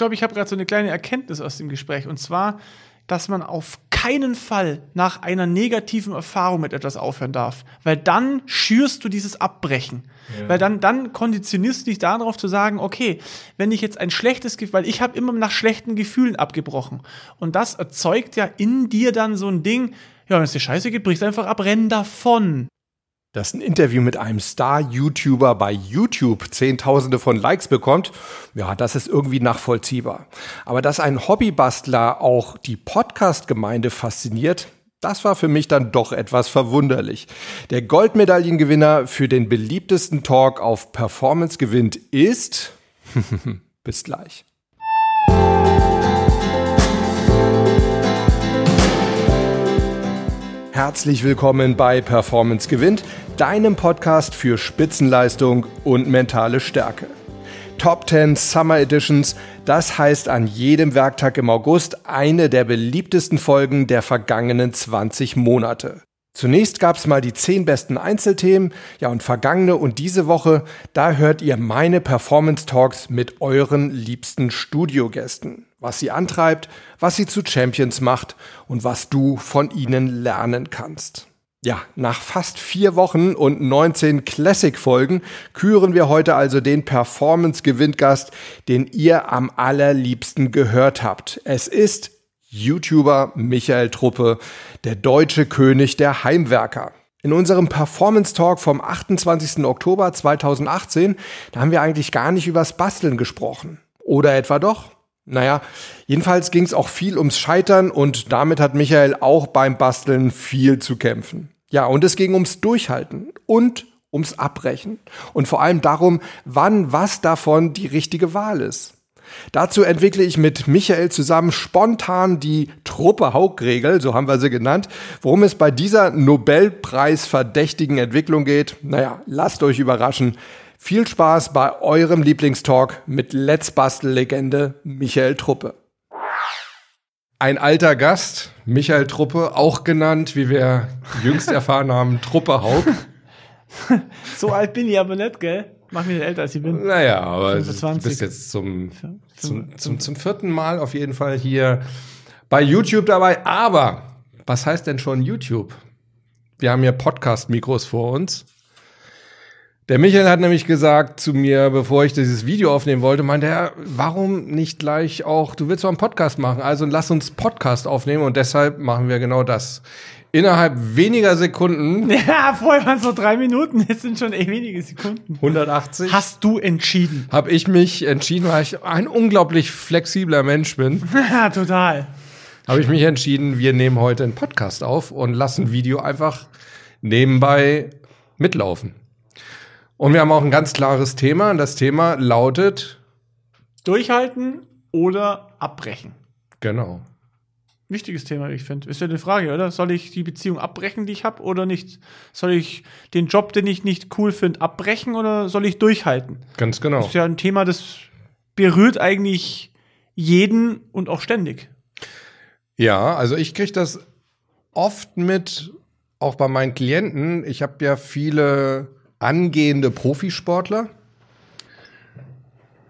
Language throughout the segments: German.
glaube, ich habe gerade so eine kleine Erkenntnis aus dem Gespräch. Und zwar, dass man auf keinen Fall nach einer negativen Erfahrung mit etwas aufhören darf. Weil dann schürst du dieses Abbrechen. Ja. Weil dann, dann konditionierst du dich darauf zu sagen, okay, wenn ich jetzt ein schlechtes Gefühl, weil ich habe immer nach schlechten Gefühlen abgebrochen. Und das erzeugt ja in dir dann so ein Ding, ja, wenn es dir scheiße geht, brichst einfach ab, renn davon dass ein Interview mit einem Star-YouTuber bei YouTube Zehntausende von Likes bekommt, ja, das ist irgendwie nachvollziehbar. Aber dass ein Hobbybastler auch die Podcast-Gemeinde fasziniert, das war für mich dann doch etwas verwunderlich. Der Goldmedaillengewinner für den beliebtesten Talk auf Performance gewinnt ist. Bis gleich. Herzlich willkommen bei Performance gewinnt, deinem Podcast für Spitzenleistung und mentale Stärke. Top 10 Summer Editions, das heißt an jedem Werktag im August eine der beliebtesten Folgen der vergangenen 20 Monate. Zunächst gab's mal die 10 besten Einzelthemen, ja und vergangene und diese Woche, da hört ihr meine Performance Talks mit euren liebsten Studiogästen was sie antreibt, was sie zu Champions macht und was du von ihnen lernen kannst. Ja, nach fast vier Wochen und 19 Classic-Folgen küren wir heute also den Performance-Gewinngast, den ihr am allerliebsten gehört habt. Es ist YouTuber Michael Truppe, der deutsche König der Heimwerker. In unserem Performance Talk vom 28. Oktober 2018, da haben wir eigentlich gar nicht übers Basteln gesprochen. Oder etwa doch? Naja, jedenfalls ging es auch viel ums Scheitern und damit hat Michael auch beim Basteln viel zu kämpfen. Ja, und es ging ums Durchhalten und ums Abbrechen und vor allem darum, wann was davon die richtige Wahl ist. Dazu entwickle ich mit Michael zusammen spontan die Truppe Haug-Regel, so haben wir sie genannt. Worum es bei dieser Nobelpreis verdächtigen Entwicklung geht, naja, lasst euch überraschen. Viel Spaß bei eurem Lieblingstalk mit Let's Bastel-Legende Michael Truppe. Ein alter Gast, Michael Truppe, auch genannt, wie wir jüngst erfahren haben, Truppe Haug. so alt bin ich aber nicht, gell? Mach mich nicht älter, als ich bin. Naja, aber 25. du bist jetzt zum, zum, zum, zum vierten Mal auf jeden Fall hier bei YouTube dabei. Aber was heißt denn schon YouTube? Wir haben hier Podcast-Mikros vor uns. Der Michael hat nämlich gesagt zu mir, bevor ich dieses Video aufnehmen wollte, meinte er, warum nicht gleich auch, du willst doch einen Podcast machen, also lass uns Podcast aufnehmen und deshalb machen wir genau das. Innerhalb weniger Sekunden. Ja, vorher waren es so drei Minuten, jetzt sind schon eh wenige Sekunden. 180. Hast du entschieden? Habe ich mich entschieden, weil ich ein unglaublich flexibler Mensch bin. Ja, total. Habe ich mich entschieden, wir nehmen heute einen Podcast auf und lassen Video einfach nebenbei mitlaufen. Und wir haben auch ein ganz klares Thema. Und das Thema lautet Durchhalten oder abbrechen. Genau. Wichtiges Thema, ich finde. Ist ja eine Frage, oder? Soll ich die Beziehung abbrechen, die ich habe, oder nicht? Soll ich den Job, den ich nicht cool finde, abbrechen oder soll ich durchhalten? Ganz genau. Das ist ja ein Thema, das berührt eigentlich jeden und auch ständig. Ja, also ich kriege das oft mit, auch bei meinen Klienten. Ich habe ja viele angehende Profisportler.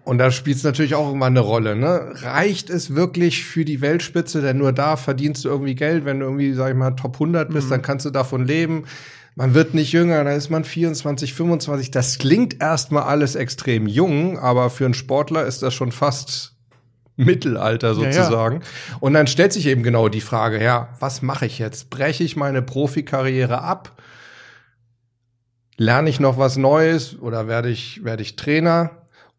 Und da spielt es natürlich auch immer eine Rolle. Ne? Reicht es wirklich für die Weltspitze? Denn nur da verdienst du irgendwie Geld. Wenn du irgendwie, sag ich mal, Top 100 bist, mhm. dann kannst du davon leben. Man wird nicht jünger, da ist man 24, 25. Das klingt erstmal alles extrem jung, aber für einen Sportler ist das schon fast Mittelalter sozusagen. Ja, ja. Und dann stellt sich eben genau die Frage, ja, was mache ich jetzt? Breche ich meine Profikarriere ab? Lerne ich noch was Neues oder werde ich, werde ich Trainer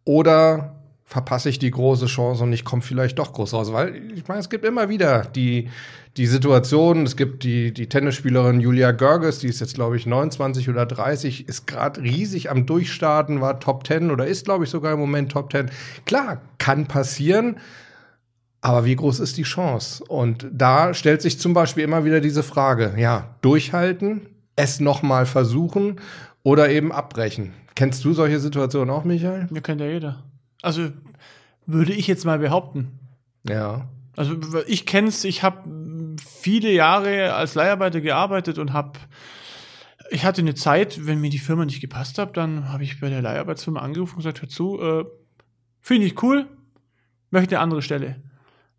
oder verpasse ich die große Chance und ich komme vielleicht doch groß raus. Weil ich meine, es gibt immer wieder die, die Situation, es gibt die, die Tennisspielerin Julia Görges, die ist jetzt, glaube ich, 29 oder 30, ist gerade riesig am Durchstarten, war Top 10 oder ist, glaube ich, sogar im Moment Top 10. Klar, kann passieren. Aber wie groß ist die Chance? Und da stellt sich zum Beispiel immer wieder diese Frage, ja, durchhalten, es nochmal versuchen oder eben abbrechen. Kennst du solche Situationen auch, Michael? Mir kennt ja jeder. Also würde ich jetzt mal behaupten. Ja. Also ich kenn's, ich habe viele Jahre als Leiharbeiter gearbeitet und habe ich hatte eine Zeit, wenn mir die Firma nicht gepasst hat, dann habe ich bei der Leiharbeitsfirma angerufen und gesagt, hör zu, äh, finde ich cool, möchte eine andere Stelle.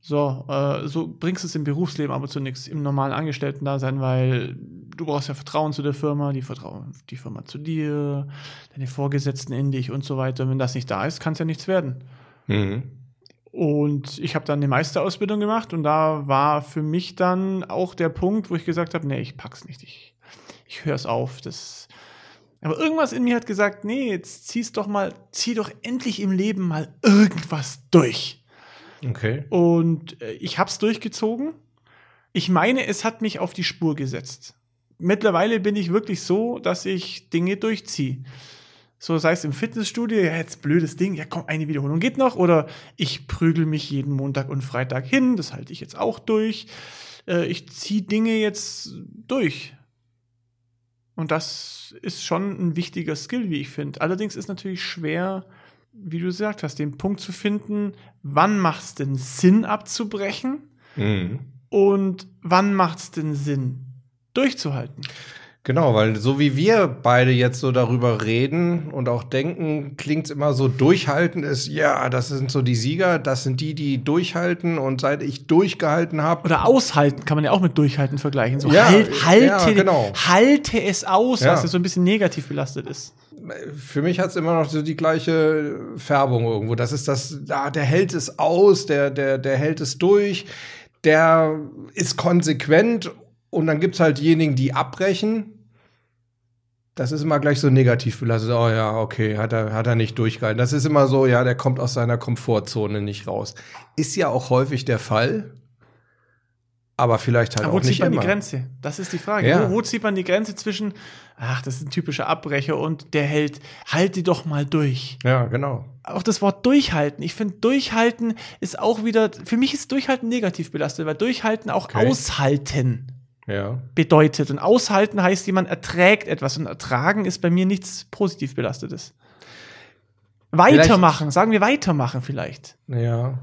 So, äh, so bringst es im Berufsleben aber zu nichts, im normalen Angestellten-Dasein, weil du brauchst ja Vertrauen zu der Firma, die Vertrauen die Firma zu dir, deine Vorgesetzten in dich und so weiter. Und wenn das nicht da ist, kann es ja nichts werden. Mhm. Und ich habe dann eine Meisterausbildung gemacht und da war für mich dann auch der Punkt, wo ich gesagt habe, nee, ich pack's nicht, ich, ich höre es auf. Das, aber irgendwas in mir hat gesagt, nee, jetzt zieh's doch mal, zieh doch endlich im Leben mal irgendwas durch. Okay. Und äh, ich habe es durchgezogen. Ich meine, es hat mich auf die Spur gesetzt. Mittlerweile bin ich wirklich so, dass ich Dinge durchziehe. So sei es im Fitnessstudio, ja, jetzt blödes Ding, ja komm, eine Wiederholung geht noch. Oder ich prügel mich jeden Montag und Freitag hin, das halte ich jetzt auch durch. Äh, ich ziehe Dinge jetzt durch. Und das ist schon ein wichtiger Skill, wie ich finde. Allerdings ist natürlich schwer, wie du gesagt hast, den Punkt zu finden, wann macht es denn Sinn abzubrechen Mhm. und wann macht es denn Sinn durchzuhalten. Genau, weil so wie wir beide jetzt so darüber reden und auch denken, klingt es immer so, durchhalten ist, ja, das sind so die Sieger, das sind die, die durchhalten und seit ich durchgehalten habe. Oder aushalten kann man ja auch mit durchhalten vergleichen. So Ja, halt, halte, ja, genau. halte es aus, Ja. was ja so ein bisschen negativ belastet ist. Für mich hat es immer noch so die gleiche Färbung irgendwo. Das ist das, ah, der hält es aus, der, der, der hält es durch, der ist konsequent und dann gibt's halt diejenigen, die abbrechen. Das ist immer gleich so negativ belastet. Oh ja, okay, hat er, hat er nicht durchgehalten. Das ist immer so, ja, der kommt aus seiner Komfortzone nicht raus. Ist ja auch häufig der Fall. Aber vielleicht halt Aber wo auch zieht nicht man immer. die Grenze? Das ist die Frage. Ja. Wo, wo zieht man die Grenze zwischen, ach, das ist ein typischer Abbrecher und der hält, halte doch mal durch. Ja, genau. Auch das Wort durchhalten. Ich finde, durchhalten ist auch wieder, für mich ist durchhalten negativ belastet, weil durchhalten auch Okay. aushalten Ja. bedeutet. Und aushalten heißt, jemand erträgt etwas. Und ertragen ist bei mir nichts positiv belastetes. Weitermachen, sagen wir weitermachen vielleicht. Ja.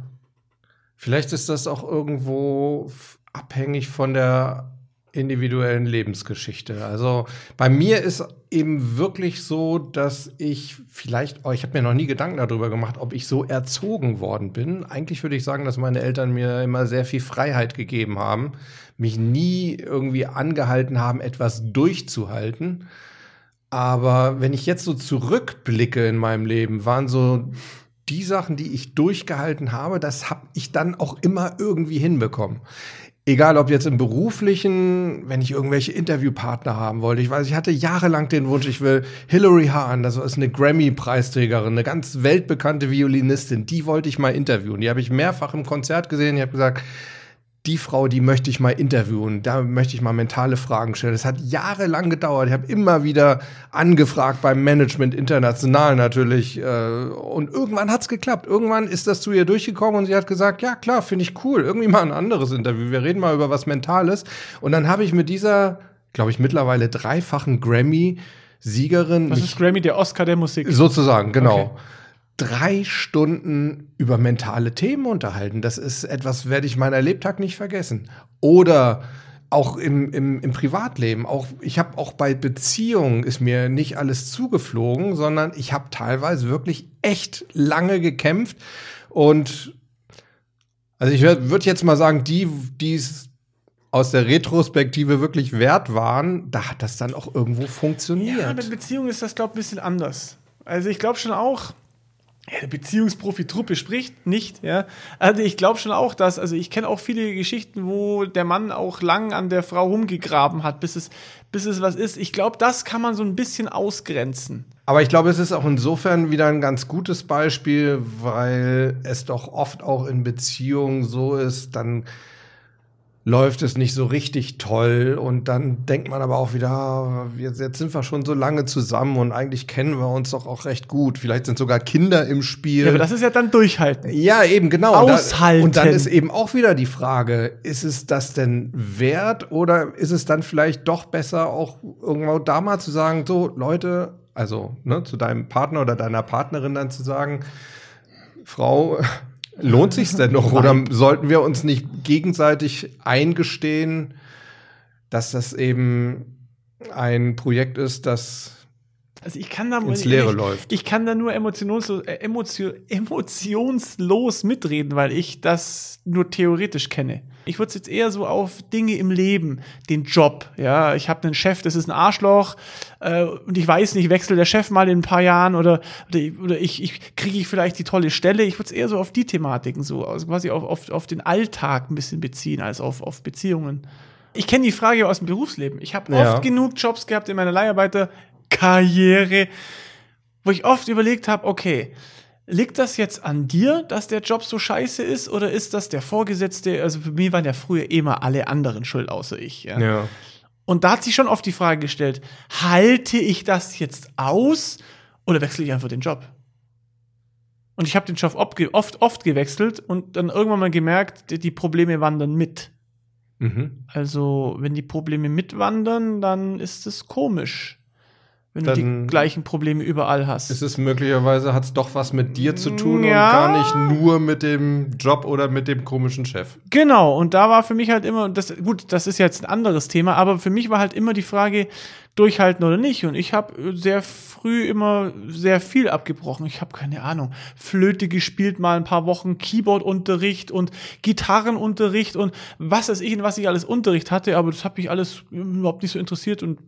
Vielleicht ist das auch irgendwo abhängig von der individuellen Lebensgeschichte. Also bei mir ist eben wirklich so, dass ich vielleicht, oh, ich habe mir noch nie Gedanken darüber gemacht, ob ich so erzogen worden bin. Eigentlich würde ich sagen, dass meine Eltern mir immer sehr viel Freiheit gegeben haben, mich nie irgendwie angehalten haben, etwas durchzuhalten. Aber wenn ich jetzt so zurückblicke in meinem Leben, waren so die Sachen, die ich durchgehalten habe, das habe ich dann auch immer irgendwie hinbekommen. Egal ob jetzt im beruflichen, wenn ich irgendwelche Interviewpartner haben wollte. Ich weiß, ich hatte jahrelang den Wunsch, ich will Hillary Hahn, das ist eine Grammy-Preisträgerin, eine ganz weltbekannte Violinistin, die wollte ich mal interviewen. Die habe ich mehrfach im Konzert gesehen. Ich habe gesagt, die Frau, die möchte ich mal interviewen, da möchte ich mal mentale Fragen stellen. Das hat jahrelang gedauert. Ich habe immer wieder angefragt beim Management international natürlich. Äh, und irgendwann hat's geklappt. Irgendwann ist das zu ihr durchgekommen und sie hat gesagt, ja klar, finde ich cool. Irgendwie mal ein anderes Interview. Wir reden mal über was Mentales. Und dann habe ich mit dieser, glaube ich, mittlerweile dreifachen Grammy-Siegerin Was mich ist Grammy, der Oscar der Musik? Sozusagen, genau. Okay. Drei Stunden über mentale Themen unterhalten. Das ist etwas, werde ich meiner Lebtag nicht vergessen. Oder auch im, im, im Privatleben. Auch, ich habe auch bei Beziehungen ist mir nicht alles zugeflogen, sondern ich habe teilweise wirklich echt lange gekämpft. Und also ich würde jetzt mal sagen, die, die es aus der Retrospektive wirklich wert waren, da hat das dann auch irgendwo funktioniert. Ja, mit Beziehungen ist das, glaube ich, ein bisschen anders. Also ich glaube schon auch, ja, der Beziehungsprofi-Truppe spricht nicht, ja. Also ich glaube schon auch, dass, also ich kenne auch viele Geschichten, wo der Mann auch lang an der Frau rumgegraben hat, bis es, bis es was ist. Ich glaube, das kann man so ein bisschen ausgrenzen. Aber ich glaube, es ist auch insofern wieder ein ganz gutes Beispiel, weil es doch oft auch in Beziehungen so ist, dann läuft es nicht so richtig toll und dann denkt man aber auch wieder, ah, jetzt, jetzt sind wir schon so lange zusammen und eigentlich kennen wir uns doch auch recht gut. Vielleicht sind sogar Kinder im Spiel. Ja, aber das ist ja dann durchhalten. Ja, eben, genau. Und da- Aushalten. Und dann ist eben auch wieder die Frage, ist es das denn wert oder ist es dann vielleicht doch besser, auch irgendwo da mal zu sagen, so, Leute, also ne, zu deinem Partner oder deiner Partnerin dann zu sagen, Frau, lohnt sich's denn noch? Oder sollten wir uns nicht gegenseitig eingestehen, dass das eben ein Projekt ist, das Also ich kann da ins Leere ich, läuft. Ich kann da nur emotionslos, äh, emotion, emotionslos mitreden, weil ich das nur theoretisch kenne. Ich würde es jetzt eher so auf Dinge im Leben, den Job. Ja, ich habe einen Chef, das ist ein Arschloch äh, und ich weiß nicht, wechselt der Chef mal in ein paar Jahren oder oder, ich, ich kriege ich vielleicht die tolle Stelle. Ich würde es eher so auf die Thematiken so, also quasi auf, auf, auf den Alltag ein bisschen beziehen als auf, auf Beziehungen. Ich kenne die Frage aus dem Berufsleben. Ich habe Ja. oft genug Jobs gehabt in meiner Leiharbeiterkarriere, wo ich oft überlegt habe, okay, liegt das jetzt an dir, dass der Job so scheiße ist, oder ist das der Vorgesetzte? Also für mich waren ja früher immer alle anderen schuld, außer ich. Ja. Ja. Und da hat sich schon oft die Frage gestellt, halte ich das jetzt aus oder wechsle ich einfach den Job? Und ich habe den Job oft, oft, gewechselt und dann irgendwann mal gemerkt, die, die Probleme wandern mit. Mhm. Also, wenn die Probleme mitwandern, dann ist es komisch. Wenn du die gleichen Probleme überall hast. Ist es möglicherweise, hat es doch was mit dir zu tun Ja. und gar nicht nur mit dem Job oder mit dem komischen Chef. Genau, und da war für mich halt immer, das, gut, das ist jetzt ein anderes Thema, aber für mich war halt immer die Frage, durchhalten oder nicht. Und ich habe sehr früh immer sehr viel abgebrochen. Ich habe keine Ahnung, Flöte gespielt, mal ein paar Wochen Keyboardunterricht und Gitarrenunterricht und was weiß ich, in was ich alles Unterricht hatte, aber das hat mich alles überhaupt nicht so interessiert und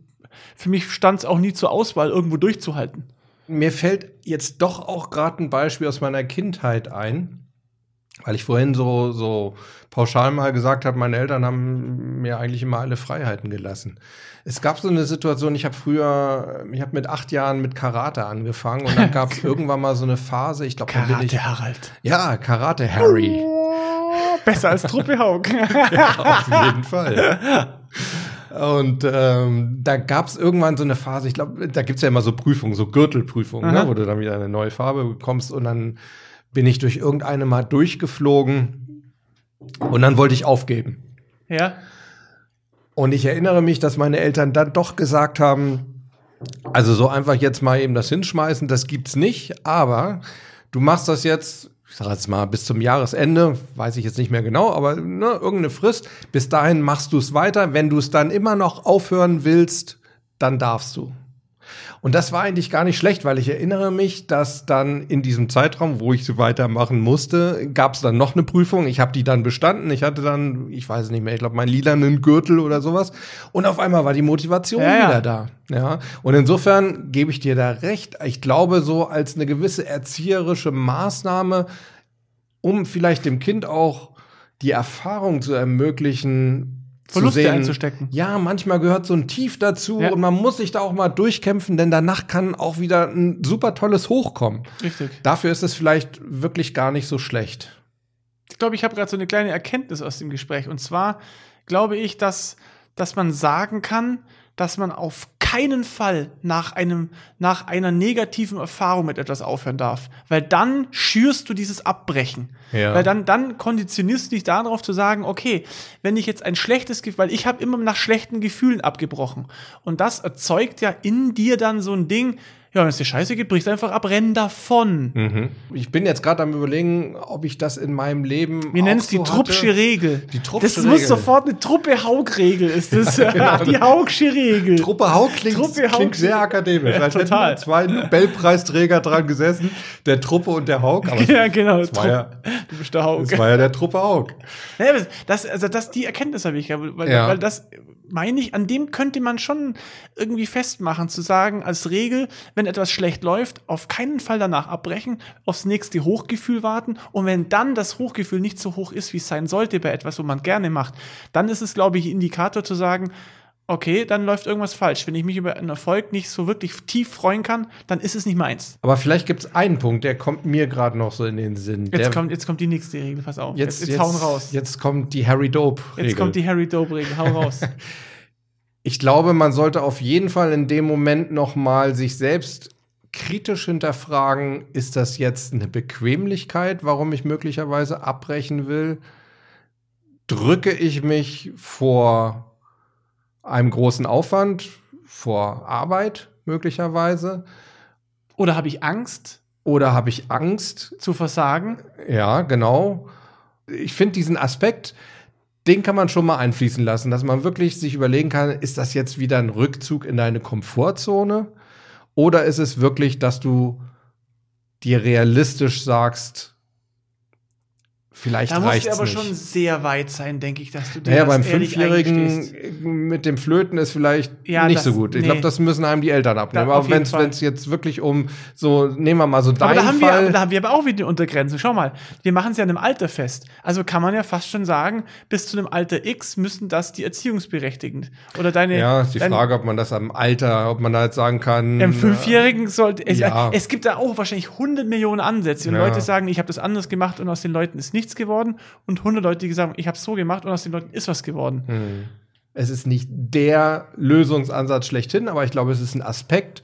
für mich stand es auch nie zur Auswahl, irgendwo durchzuhalten. Mir fällt jetzt doch auch gerade ein Beispiel aus meiner Kindheit ein, weil ich vorhin so, so pauschal mal gesagt habe, meine Eltern haben mir eigentlich immer alle Freiheiten gelassen. Es gab so eine Situation, ich habe früher, ich habe mit acht Jahren mit Karate angefangen und dann gab es irgendwann mal so eine Phase, ich glaube, bin ich. Karate Harald. Ja, Karate Harry. Besser als Truppe Haug. Auf jeden Fall. Und ähm, da gab es irgendwann so eine Phase, ich glaube, da gibt's ja immer so Prüfungen, so Gürtelprüfungen, ne, wo du dann wieder eine neue Farbe bekommst und dann bin ich durch irgendeine mal durchgeflogen und dann wollte ich aufgeben. ja. Und ich erinnere mich, dass meine Eltern dann doch gesagt haben, also so einfach jetzt mal eben das hinschmeißen, das gibt's nicht, aber du machst das jetzt, ich sag jetzt mal bis zum Jahresende, weiß ich jetzt nicht mehr genau, aber ne, irgendeine Frist, bis dahin machst du es weiter, wenn du es dann immer noch aufhören willst, dann darfst du. Und das war eigentlich gar nicht schlecht, weil ich erinnere mich, dass dann in diesem Zeitraum, wo ich so weitermachen musste, gab es dann noch eine Prüfung. Ich habe die dann bestanden. Ich hatte dann, ich weiß nicht mehr, ich glaube, meinen lilanen Gürtel oder sowas. Und auf einmal war die Motivation Ja, ja. wieder da. Ja. Und insofern gebe ich dir da recht. Ich glaube, so als eine gewisse erzieherische Maßnahme, um vielleicht dem Kind auch die Erfahrung zu ermöglichen, Verluste zu sehen, einzustecken. ja, manchmal gehört so ein Tief dazu Ja. und man muss sich da auch mal durchkämpfen, denn danach kann auch wieder ein super tolles Hoch kommen. Richtig. Dafür ist es vielleicht wirklich gar nicht so schlecht. Ich glaube, ich habe gerade so eine kleine Erkenntnis aus dem Gespräch. Und zwar glaube ich, dass, dass man sagen kann, dass man auf keinen Fall nach, einem, nach einer negativen Erfahrung mit etwas aufhören darf. Weil dann schürst du dieses Abbrechen. Ja. Weil dann, dann konditionierst du dich darauf zu sagen, okay, wenn ich jetzt ein schlechtes Gefühl, weil ich habe immer nach schlechten Gefühlen abgebrochen. Und das erzeugt ja in dir dann so ein Ding, ja, wenn es dir scheiße geht, brichst einfach ab, renn davon. Ich bin jetzt gerade am überlegen, ob ich das in meinem Leben. Wir nennen es die so Truppsche. Regel. Die Truppsche das muss sofort eine Truppe-Haug-Regel ist das. die Haugsche Regel. Truppe Haug klingt, Truppe Haug. klingt sehr akademisch. Ja, total. zwei Nobelpreisträger dran gesessen, der Truppe und der Haug. Aber ja, genau. das war ja, du bist der Haug. das war ja der Truppe Haug. Ja, das, also das, die Erkenntnis habe ich ja, weil, Ja. weil das meine ich, an dem könnte man schon irgendwie festmachen, zu sagen, als Regel, wenn etwas schlecht läuft, auf keinen Fall danach abbrechen, aufs nächste Hochgefühl warten und wenn dann das Hochgefühl nicht so hoch ist, wie es sein sollte bei etwas, wo man gerne macht, dann ist es, glaube ich, Indikator zu sagen, okay, dann läuft irgendwas falsch. Wenn ich mich über einen Erfolg nicht so wirklich tief freuen kann, dann ist es nicht meins. Aber vielleicht gibt es einen Punkt, der kommt mir gerade noch so in den Sinn. Jetzt, der, kommt, jetzt kommt die nächste Regel, pass auf. jetzt, jetzt, jetzt hauen raus. Jetzt, Jetzt kommt die Harry Dope-Regel. kommt die Harry Dope-Regel, hau raus. Ich glaube, man sollte auf jeden Fall in dem Moment noch mal sich selbst kritisch hinterfragen, ist das jetzt eine Bequemlichkeit, warum ich möglicherweise abbrechen will? Drücke ich mich vor einem großen Aufwand, vor Arbeit möglicherweise? Oder habe ich Angst Oder habe ich Angst? zu versagen? Ja, genau. Ich finde diesen Aspekt, den kann man schon mal einfließen lassen, dass man wirklich sich überlegen kann, ist das jetzt wieder ein Rückzug in deine Komfortzone? Oder ist es wirklich, dass du dir realistisch sagst, Vielleicht da reicht es aber nicht. schon sehr weit sein, denke ich, dass du dir Naja, das beim Fünfjährigen mit dem Flöten ist vielleicht Ja, nicht das- so gut. Ich nee. glaube, das müssen einem die Eltern abnehmen. Da- aber wenn es jetzt wirklich um so, nehmen wir mal so Aber deinen da haben, wir, Fall. da haben wir aber auch wieder eine Untergrenze. Schau mal, wir machen es ja in einem Alter fest. Also kann man ja fast schon sagen, bis zu einem Alter X müssen das die Erziehungsberechtigten. Oder deine. ja, ist die dein, Frage, ob man das am Alter, ob man da jetzt sagen kann. Im Fünfjährigen sollte es, Ja. es gibt da auch wahrscheinlich 100 Millionen Ansätze und Ja. Leute sagen, ich habe das anders gemacht und aus den Leuten ist nichts geworden und 100 Leute, die sagen, ich habe es so gemacht und aus den Leuten ist was geworden. Hm. Es ist nicht der Lösungsansatz schlechthin, aber ich glaube, es ist ein Aspekt,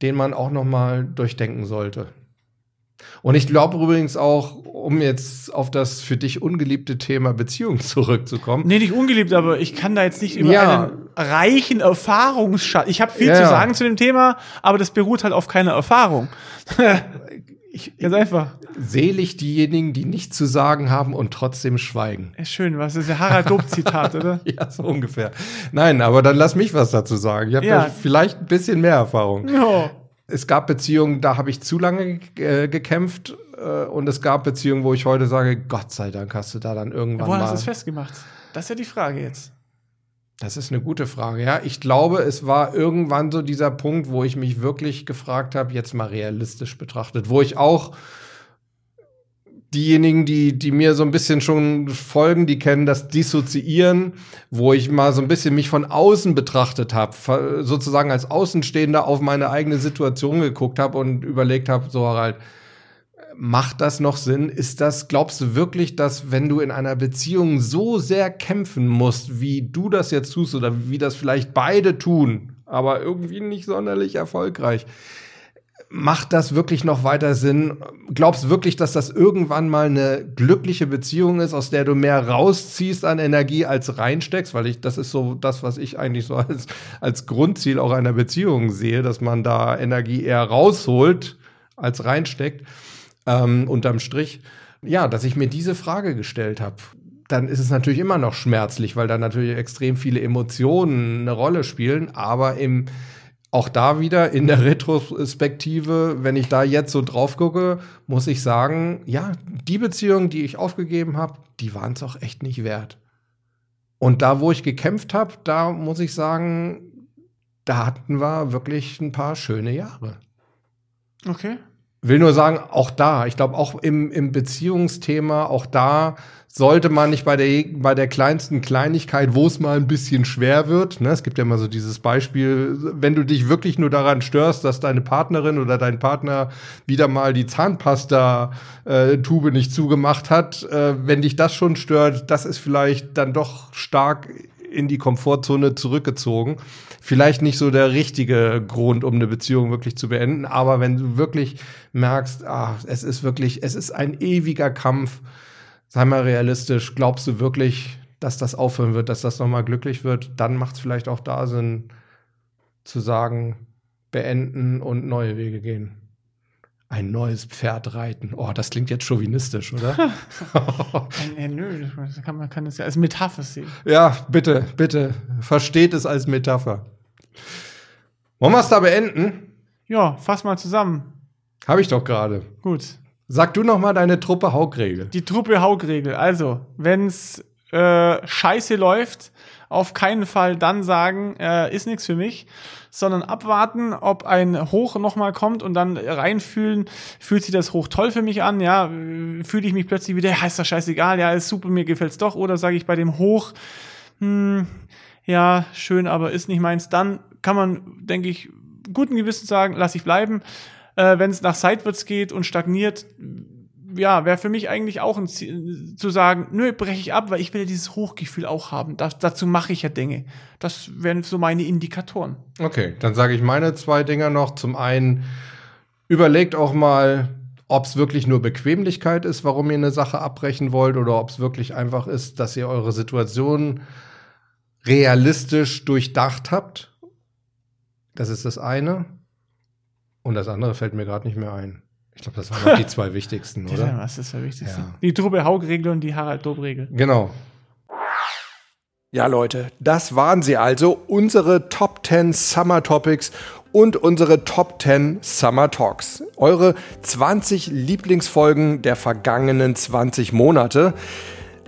den man auch noch mal durchdenken sollte. Und ich glaube übrigens auch, um jetzt auf das für dich ungeliebte Thema Beziehung zurückzukommen. Nee, nicht ungeliebt, aber ich kann da jetzt nicht über Ja. einen reichen Erfahrungsschatz. Ich habe viel Ja, zu sagen zu dem Thema, aber das beruht halt auf keiner Erfahrung. Ich, Ganz einfach. selig diejenigen, die nichts zu sagen haben und trotzdem schweigen. Ist schön, was ist ja Harald Dob-Zitat, oder? Ja, so ungefähr. Nein, aber dann lass mich was dazu sagen. Ich habe Ja. vielleicht ein bisschen mehr Erfahrung. Ja. Es gab Beziehungen, da habe ich zu lange äh, gekämpft. Äh, und es gab Beziehungen, wo ich heute sage, Gott sei Dank hast du da dann irgendwann Woran mal. hast du es festgemacht? Das ist ja die Frage jetzt. Das ist eine gute Frage. Ja, ich glaube, es war irgendwann so dieser Punkt, wo ich mich wirklich gefragt habe, jetzt mal realistisch betrachtet, wo ich auch diejenigen, die, die mir so ein bisschen schon folgen, die kennen das Dissoziieren, wo ich mal so ein bisschen mich von außen betrachtet habe, sozusagen als Außenstehender auf meine eigene Situation geguckt habe und überlegt habe, so Harald, macht das noch Sinn? Ist das, glaubst du wirklich, dass wenn du in einer Beziehung so sehr kämpfen musst, wie du das jetzt tust oder wie das vielleicht beide tun, aber irgendwie nicht sonderlich erfolgreich, macht das wirklich noch weiter Sinn? Glaubst du wirklich, dass das irgendwann mal eine glückliche Beziehung ist, aus der du mehr rausziehst an Energie als reinsteckst? Weil ich, das ist so das, was ich eigentlich so als, als Grundziel auch einer Beziehung sehe, dass man da Energie eher rausholt als reinsteckt ähm, unterm Strich, ja, dass ich mir diese Frage gestellt habe. Dann ist es natürlich immer noch schmerzlich, weil da natürlich extrem viele Emotionen eine Rolle spielen, aber im auch da wieder in der Retrospektive, wenn ich da jetzt so drauf gucke, muss ich sagen, ja, die Beziehungen, die ich aufgegeben habe, die waren es auch echt nicht wert. Und da, wo ich gekämpft habe, da muss ich sagen, da hatten wir wirklich ein paar schöne Jahre. Okay. Will nur sagen, auch da, ich glaube, auch im, im Beziehungsthema, auch da sollte man nicht bei der, bei der kleinsten Kleinigkeit, wo es mal ein bisschen schwer wird, ne, es gibt ja immer so dieses Beispiel, wenn du dich wirklich nur daran störst, dass deine Partnerin oder dein Partner wieder mal die Zahnpasta-Tube nicht zugemacht hat, äh, wenn dich das schon stört, das ist vielleicht dann doch stark in die Komfortzone zurückgezogen. Vielleicht nicht so der richtige Grund, um eine Beziehung wirklich zu beenden, aber wenn du wirklich merkst, ah, es ist wirklich, es ist ein ewiger Kampf, sei mal realistisch, glaubst du wirklich, dass das aufhören wird, dass das nochmal glücklich wird, dann macht es vielleicht auch da Sinn zu sagen, beenden und neue Wege gehen. Ein neues Pferd reiten. Oh, das klingt jetzt chauvinistisch, oder? Äh, nö, kann, man kann es ja als Metapher sehen. Ja, bitte, bitte. Versteht es als Metapher. Wollen wir es da beenden? Ja, fass mal zusammen. Habe ich doch gerade. Gut. Sag du noch mal deine Truppe Haugregel. Die Truppe Haugregel. Also, wenn's äh, scheiße läuft, auf keinen Fall dann sagen, äh, ist nichts für mich, sondern abwarten, ob ein Hoch nochmal kommt und dann reinfühlen, fühlt sich das Hoch toll für mich an, ja, fühle ich mich plötzlich wieder, ja, ist das scheißegal, ja, ist super, mir gefällt's doch, oder sage ich bei dem Hoch, hm, ja, schön, aber ist nicht meins, dann kann man, denke ich, guten Gewissen sagen, lass ich bleiben. Äh, Wenn es nach seitwärts geht und stagniert, ja, wäre für mich eigentlich auch ein Ziel, zu sagen, nö, breche ich ab, weil ich will ja dieses Hochgefühl auch haben. Das, dazu mache ich ja Dinge. Das wären so meine Indikatoren. Okay, dann sage ich meine zwei Dinger noch. Zum einen, überlegt auch mal, ob es wirklich nur Bequemlichkeit ist, warum ihr eine Sache abbrechen wollt, oder ob es wirklich einfach ist, dass ihr eure Situation realistisch durchdacht habt. Das ist das eine. Und das andere fällt mir gerade nicht mehr ein. Ich glaube, das waren noch die zwei wichtigsten, Ja, oder? was ist das Wichtigste? Ja. Die Truppe Haug-Regel und die Harald-Dob-Regel. Genau. Ja, Leute, das waren sie also, unsere Top 10 Summer Topics und unsere Top 10 Summer Talks. Eure 20 Lieblingsfolgen der vergangenen 20 Monate.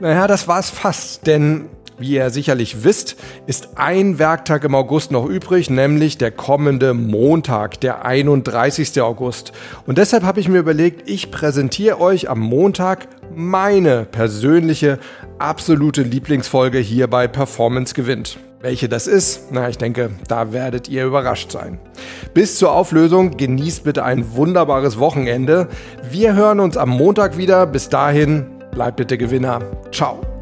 Naja, das war es fast, denn wie ihr sicherlich wisst, ist ein Werktag im August noch übrig, nämlich der kommende Montag, der 31. August. Und deshalb habe ich mir überlegt, ich präsentiere euch am Montag meine persönliche absolute Lieblingsfolge hier bei Performance gewinnt. Welche das ist, na, ich denke, da werdet ihr überrascht sein. Bis zur Auflösung genießt bitte ein wunderbares Wochenende. Wir hören uns am Montag wieder. Bis dahin, bleibt bitte Gewinner. Ciao.